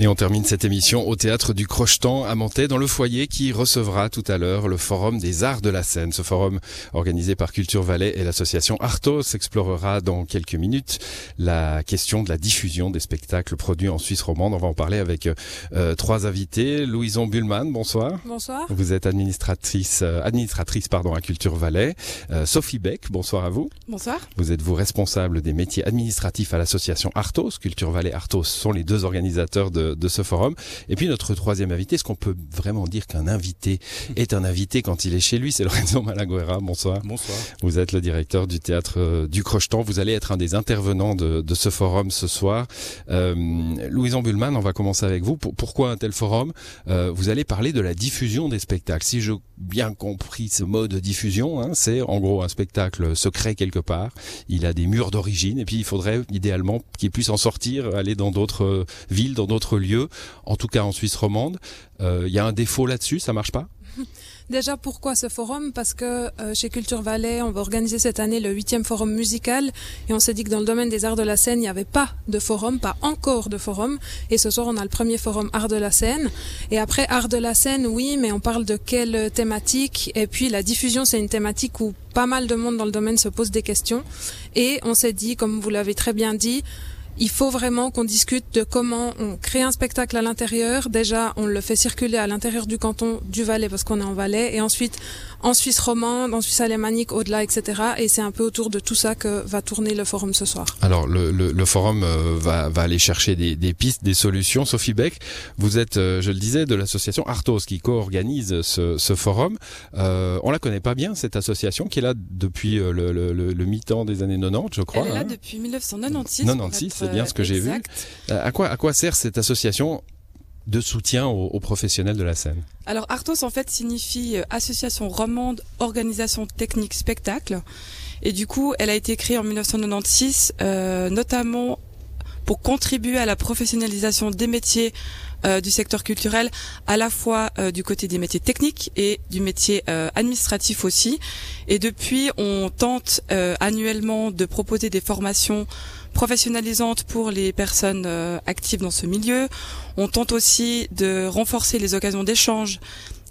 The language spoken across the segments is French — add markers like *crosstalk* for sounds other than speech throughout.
Et on termine cette émission au théâtre du Crochetan à Mantet dans le foyer qui recevra tout à l'heure le forum des arts de la scène. Ce forum organisé par Culture Valais et l'association Artos explorera dans quelques minutes la question de la diffusion des spectacles produits en Suisse romande. On va en parler avec euh, trois invités. Louison Bullman, bonsoir. Bonsoir. Vous êtes administratrice euh, administratrice pardon à Culture Valais. Euh, Sophie Beck, bonsoir à vous. Bonsoir. Vous êtes vous responsable des métiers administratifs à l'association Artos. Culture Valais Artos sont les deux organisateurs de de, ce forum. Et puis notre troisième invité, est-ce qu'on peut vraiment dire qu'un invité est un invité quand il est chez lui? C'est Lorenzo Malaguerra. Bonsoir. Bonsoir. Vous êtes le directeur du théâtre euh, du Crochetan. Vous allez être un des intervenants de, ce forum ce soir. Euh, Louison Bullman, on va commencer avec vous. pourquoi un tel forum? Euh, Vous allez parler de la diffusion des spectacles. Si je bien compris ce mode de diffusion, hein, c'est en gros un spectacle secret quelque part. Il a des murs d'origine et puis il faudrait idéalement qu'il puisse en sortir, aller dans d'autres villes, dans d'autres lieu, en tout cas en Suisse romande. Euh, il y a un défaut là-dessus, ça marche pas? Déjà, pourquoi ce forum? Parce que euh, chez Culture Valais, on va organiser cette année le huitième forum musical et on s'est dit que dans le domaine des arts de la scène, il n'y avait pas de forum, pas encore de forum. Et ce soir, on a le premier forum art de la scène. Et après, art de la scène, oui, mais on parle de quelle thématique? Et puis, la diffusion, c'est une thématique où pas mal de monde dans le domaine se pose des questions. Et on s'est dit, comme vous l'avez très bien dit, il faut vraiment qu'on discute de comment on crée un spectacle à l'intérieur. Déjà, on le fait circuler à l'intérieur du canton du Valais parce qu'on est en Valais, et ensuite en Suisse romande, en Suisse alémanique, au-delà, etc. Et c'est un peu autour de tout ça que va tourner le forum ce soir. Alors, le, le, le forum euh, va, va, aller chercher des, des, pistes, des solutions. Sophie Beck, vous êtes, euh, je le disais, de l'association Artos qui co-organise ce, ce, forum. Euh, on la connaît pas bien, cette association qui est là depuis euh, le, le mi-temps des années 90, je crois. Elle est là hein. depuis 1996. 96, c'est bien ce que j'ai vu. à, quoi, à quoi sert cette association de soutien aux, professionnels de la scène? Alors Artos en fait signifie euh, Association Romande Organisation Technique Spectacle. Et du coup elle a été créée en 1996 euh, notamment pour contribuer à la professionnalisation des métiers euh, du secteur culturel, à la fois du côté des métiers techniques et du métier administratif aussi. Et depuis, on tente annuellement de proposer des formations professionnalisante pour les personnes euh, actives dans ce milieu. On tente aussi de renforcer les occasions d'échange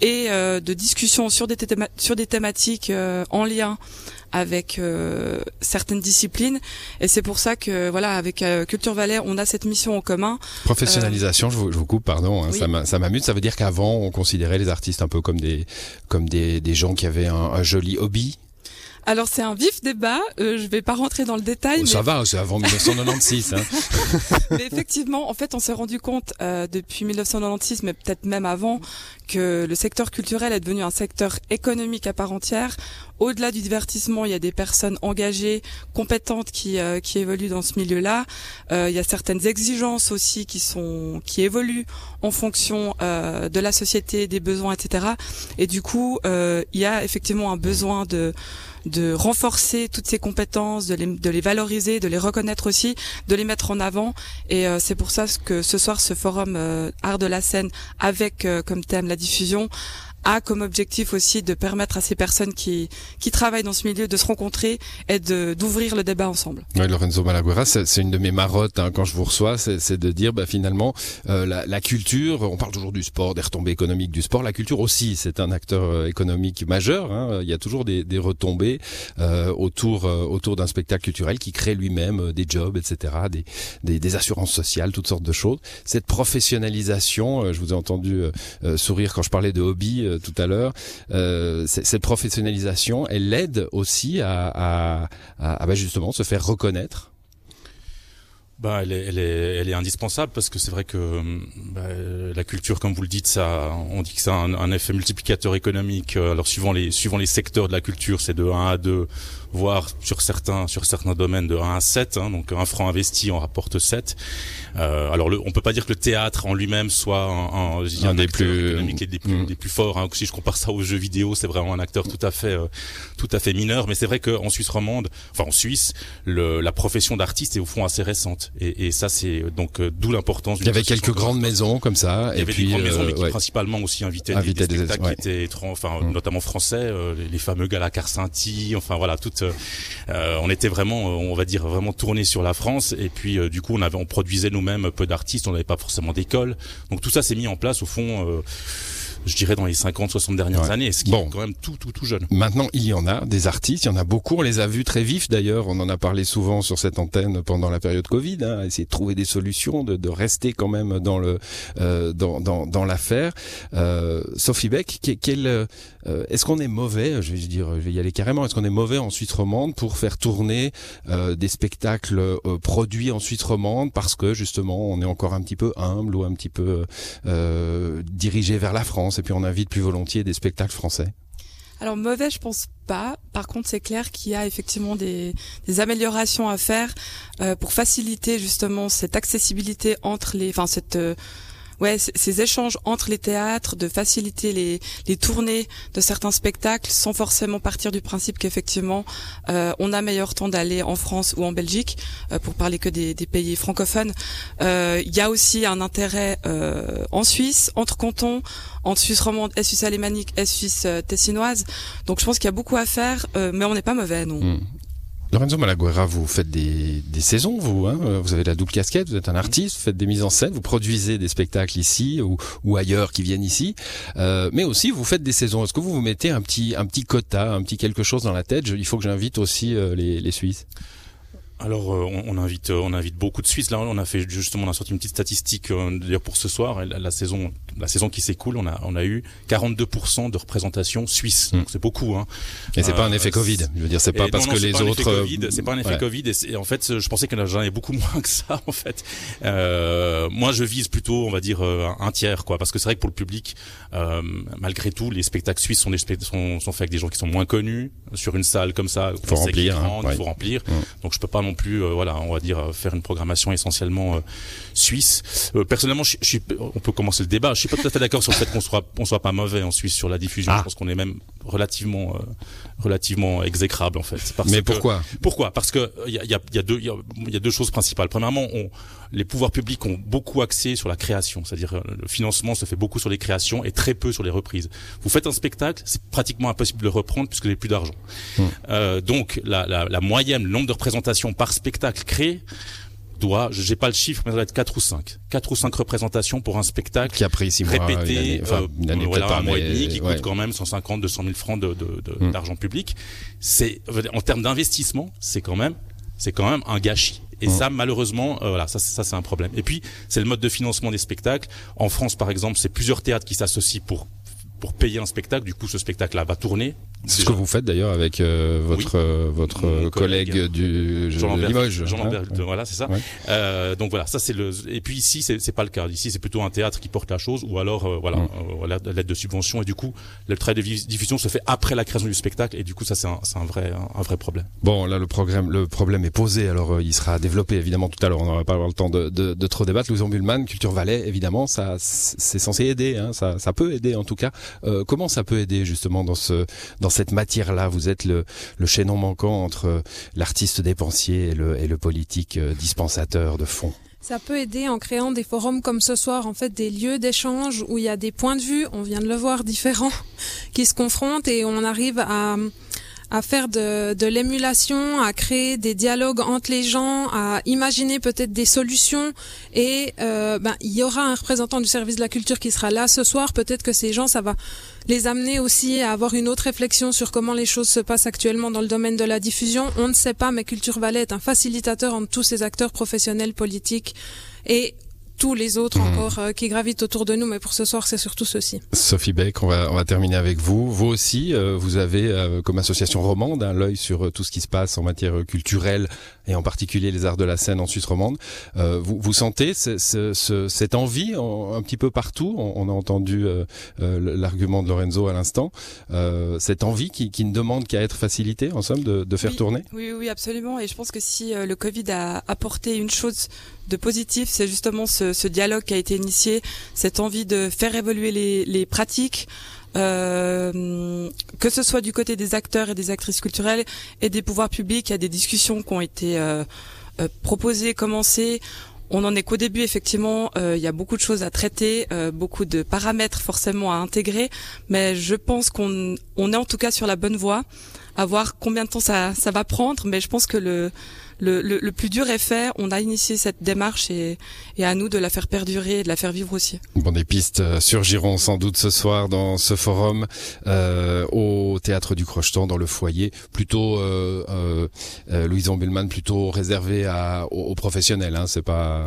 et euh, de discussion sur des, sur des thématiques euh, en lien avec certaines disciplines et c'est pour ça que voilà avec Culture Valais on a cette mission en commun professionnalisation je vous, je, vous, coupe pardon hein, ça m'amuse ça veut dire qu'avant on considérait les artistes un peu comme des comme des, des gens qui avaient un, un joli hobby? Alors c'est un vif débat, euh, je vais pas rentrer dans le détail. Oh, ça va, c'est avant 1996. Hein. *laughs* mais effectivement, en fait, on s'est rendu compte euh, depuis 1996, mais peut-être même avant, que le secteur culturel est devenu un secteur économique à part entière. Au-delà du divertissement, il y a des personnes engagées, compétentes qui euh, qui évoluent dans ce milieu-là. Euh, il y a certaines exigences aussi qui sont qui évoluent en fonction euh, de la société, des besoins, etc. Et du coup, il y a effectivement un besoin de de renforcer toutes ces compétences, de les, de les valoriser, de les reconnaître aussi, de les mettre en avant. Et euh, c'est pour ça que ce soir, ce forum euh, Art de la scène, avec euh, comme thème la diffusion, a comme objectif aussi de permettre à ces personnes qui, qui travaillent dans ce milieu de se rencontrer et d'ouvrir le débat ensemble. Oui, Lorenzo Malaguerra, c'est une de mes marottes hein, quand je vous reçois, c'est de dire bah, finalement euh, la, la, culture, on parle toujours du sport, des retombées économiques du sport, la culture aussi, c'est un acteur euh, économique majeur. Hein, il y a toujours des, des retombées euh, autour euh, autour d'un spectacle culturel qui crée lui-même des jobs, etc., des, des, des, assurances sociales, toutes sortes de choses. Cette professionnalisation, je vous ai entendu sourire quand je parlais de hobby tout à l'heure, euh, cette professionnalisation, elle aide aussi à, bah, justement se faire reconnaître? Bah, elle est, indispensable parce que c'est vrai que bah, la culture, comme vous le dites, ça, on dit que ça a un, effet multiplicateur économique. Alors suivant les, suivant les secteurs de la culture, c'est de 1 à 2 voire sur certains sur certains domaines de 1 à 7. Hein, donc un franc investi en rapporte 7. Euh, alors le, on peut pas dire que le théâtre en lui-même soit un, un, un, des plus économique des plus, mm. des plus forts. Hein. Si je compare ça aux jeux vidéo, c'est vraiment un acteur tout à fait euh, tout à fait mineur. Mais c'est vrai qu'en Suisse romande, enfin en Suisse, le, la profession d'artiste est au fond assez récente. Et, et ça c'est donc euh, d'où l'importance. Il y avait quelques grandes maisons comme ça. Il y avait des grandes maisons, mais qui principalement aussi invitaient, des, des, spectacles qui étaient enfin mm. notamment français, les, les fameux Gala Carcinti, enfin voilà toutes on était vraiment, on va dire, vraiment tourné sur la France. Et puis du coup, on avait, on produisait nous-mêmes peu d'artistes. On n'avait pas forcément d'école. Donc tout ça s'est mis en place au fond je dirais dans les 50, 60 dernières années, ce qui bon. est quand même tout, tout, tout jeune. Maintenant, il y en a des artistes, il y en a beaucoup. On les a vus très vifs d'ailleurs. On en a parlé souvent sur cette antenne pendant la période Covid. Hein, essayer de trouver des solutions, de, de rester quand même dans le euh, dans, dans, dans l'affaire. Euh, Sophie Beck, quel, euh, est-ce qu'on est mauvais Je vais dire, je vais y aller carrément. Est-ce qu'on est mauvais en Suisse romande pour faire tourner euh, des spectacles euh, produits en Suisse romande parce que justement on est encore un petit peu humble ou un petit peu dirigé vers la Et puis on invite plus volontiers des spectacles français alors mauvais, je pense pas. Par contre, c'est clair qu'il y a effectivement des, améliorations à faire euh, pour faciliter justement cette accessibilité entre les, enfin euh, ouais, ces échanges entre les théâtres, de faciliter les, les tournées de certains spectacles sans forcément partir du principe qu'effectivement euh, on a meilleur temps d'aller en France ou en Belgique, euh, pour parler que des, des pays francophones. Euh, il y a aussi un intérêt euh, en Suisse, entre cantons, en Suisse romande, et Suisse alémanique, et Suisse euh, tessinoise. Donc je pense qu'il y a beaucoup à faire, mais on n'est pas mauvais, non. Lorenzo Malaguerra, vous faites des, des saisons, vous. Hein vous avez la double casquette, vous êtes un artiste, vous faites des mises en scène, vous produisez des spectacles ici ou, ou ailleurs qui viennent ici. Euh, mais aussi, vous faites des saisons. Est-ce que vous vous mettez un petit, un petit quota, un petit quelque chose dans la tête? Il faut que j'invite aussi euh, les, les Suisses. Alors euh, on, invite on invite beaucoup de Suisses. Là on a fait justement on a sorti une petite statistique euh, d'ailleurs pour ce soir. La, saison la saison qui s'écoule on a on a eu 42 de représentation suisse hmm. donc c'est beaucoup hein. Et c'est pas un effet Covid. Je veux dire c'est pas parce que les autres c'est pas un effet Covid. Et, en fait je pensais que j'en avais beaucoup *laughs* moins que ça en fait. Euh, moi je vise plutôt on va dire un tiers quoi. Parce que c'est vrai que pour le public malgré tout les spectacles suisses sont, des, sont sont faits avec des gens qui sont moins connus. Sur une salle comme ça faut remplir hein, il faut remplir. Donc je peux pas non plus, euh, voilà, on va dire euh, faire une programmation essentiellement euh, suisse. personnellement, je, je, on peut commencer le débat. Je suis pas tout à fait d'accord sur le fait qu'on soit, on soit pas mauvais en Suisse sur la diffusion. Ah. Je pense qu'on est même relativement, relativement exécrable en fait. Parce Mais pourquoi? Pourquoi? Parce que il y a, y, a, y a, deux, il y, a, deux choses principales. Premièrement, on, les pouvoirs publics ont beaucoup axé sur la création, c'est-à-dire le financement se fait beaucoup sur les créations et très peu sur les reprises. Vous faites un spectacle, c'est pratiquement impossible de le reprendre puisque vous n'avez plus d'argent. Hum. Euh, donc la, la, la moyenne, le nombre de représentations par spectacle créé doit, je n'ai pas le chiffre, mais ça doit être 4 ou 5. 4 ou 5 représentations pour un spectacle qui a pris 6 mois, répété, une année, enfin, une année voilà, un mois et demi, qui ouais. coûte quand même 150, 200 000 francs de, de, de, mm. d'argent public. C'est, en termes d'investissement, c'est quand même, c'est quand même un gâchis. Et mmh. ça, malheureusement, euh, voilà, ça, ça c'est un problème. Et puis, c'est le mode de financement des spectacles. En France, par exemple, c'est plusieurs théâtres qui s'associent pour pour payer un spectacle. Du coup, ce spectacle-là va tourner. C'est ce que vous faites d'ailleurs avec euh, votre oui. euh, votre Mon collègue, collègue du Jean de Limoges. Jean Lambert, hein voilà, c'est ça. Ouais. Euh, donc voilà, ça c'est le. Et puis ici, c'est pas le cas. Ici, c'est plutôt un théâtre qui porte la chose, ou alors euh, voilà, mmh. l'aide de subvention. Et du coup, le travail de diffusion se fait après la création du spectacle. Et du coup, ça c'est un, un vrai un, vrai problème. Bon, là le programme le problème est posé. Alors euh, il sera développé évidemment tout à l'heure. On n'aura pas avoir le temps de, de, de trop débattre. Louison Bullman, Culture Valais, évidemment, ça c'est censé aider. Hein, ça ça peut aider en tout cas. comment ça peut aider justement dans ce dans cette matière là Vous êtes le, le chaînon manquant entre l'artiste dépensier et le, et le politique euh, dispensateur de fonds. Ça peut aider en créant des forums comme ce soir, en fait, des lieux d'échange où il y a des points de vue, on vient de le voir, différents, *laughs* qui se confrontent et on arrive à, à faire de, de l'émulation, à créer des dialogues entre les gens, à imaginer peut-être des solutions. Et euh, ben, il y aura un représentant du service de la culture qui sera là ce soir. Peut-être que ces gens, ça va les amener aussi à avoir une autre réflexion sur comment les choses se passent actuellement dans le domaine de la diffusion. On ne sait pas, mais Culture Valais est un facilitateur entre tous ces acteurs professionnels politiques. Et tous les autres mmh. encore euh, qui gravitent autour de nous, mais pour ce soir, c'est surtout ceci. Sophie Beck, on va, on va terminer avec vous. Vous aussi, euh, vous avez, euh, comme association romande, un l'œil sur tout ce qui se passe en matière culturelle et en particulier les arts de la scène en Suisse romande. Vous, vous sentez ce, ce, cette envie en, un petit peu partout? On, on a entendu l'argument de Lorenzo à l'instant. cette envie qui, qui ne demande qu'à être facilitée, en somme, de, de faire oui, tourner? Oui, oui, absolument. Et je pense que si le Covid a apporté une chose de positif, c'est justement ce, ce, dialogue qui a été initié, cette envie de faire évoluer les, pratiques, euh, que ce soit du côté des acteurs et des actrices culturelles et des pouvoirs publics. Il y a des discussions qui ont été euh, euh, proposées, commencées. On en est qu'au début, effectivement. Il y a beaucoup de choses à traiter, beaucoup de paramètres forcément à intégrer, mais je pense qu'on on est en tout cas sur la bonne voie. À voir combien de temps ça, ça va prendre. Mais je pense que le, le, le, plus dur est fait. On a initié cette démarche et, et à nous de la faire perdurer et de la faire vivre aussi. Bon, des pistes euh, surgiront sans doute ce soir dans ce forum euh, au théâtre du Crochetan dans le foyer, plutôt euh, euh, euh Louison plutôt réservé à, aux, aux professionnels. Hein, c'est pas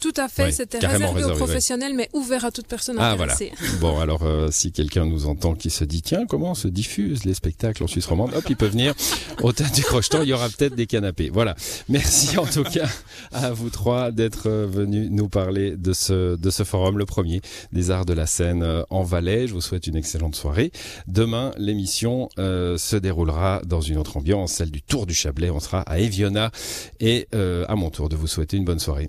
tout à fait, c'était réservé, aux professionnels, mais ouvert à toute personne ah, Voilà. *laughs* Bon, alors euh, si quelqu'un nous entend qui se dit tiens, comment se diffusent les spectacles en Suisse romande, hop, il peut venir *laughs* au tas du Crocheton, il y aura peut-être des canapés. Voilà. Merci en tout cas à vous trois d'être euh, venus nous parler de ce de ce forum, le premier des arts de la scène euh, en Valais. Je vous souhaite une excellente soirée. Demain, l'émission se déroulera dans une autre ambiance, celle du Tour du Chablais. On sera à Eviona et à mon tour de vous souhaiter une bonne soirée.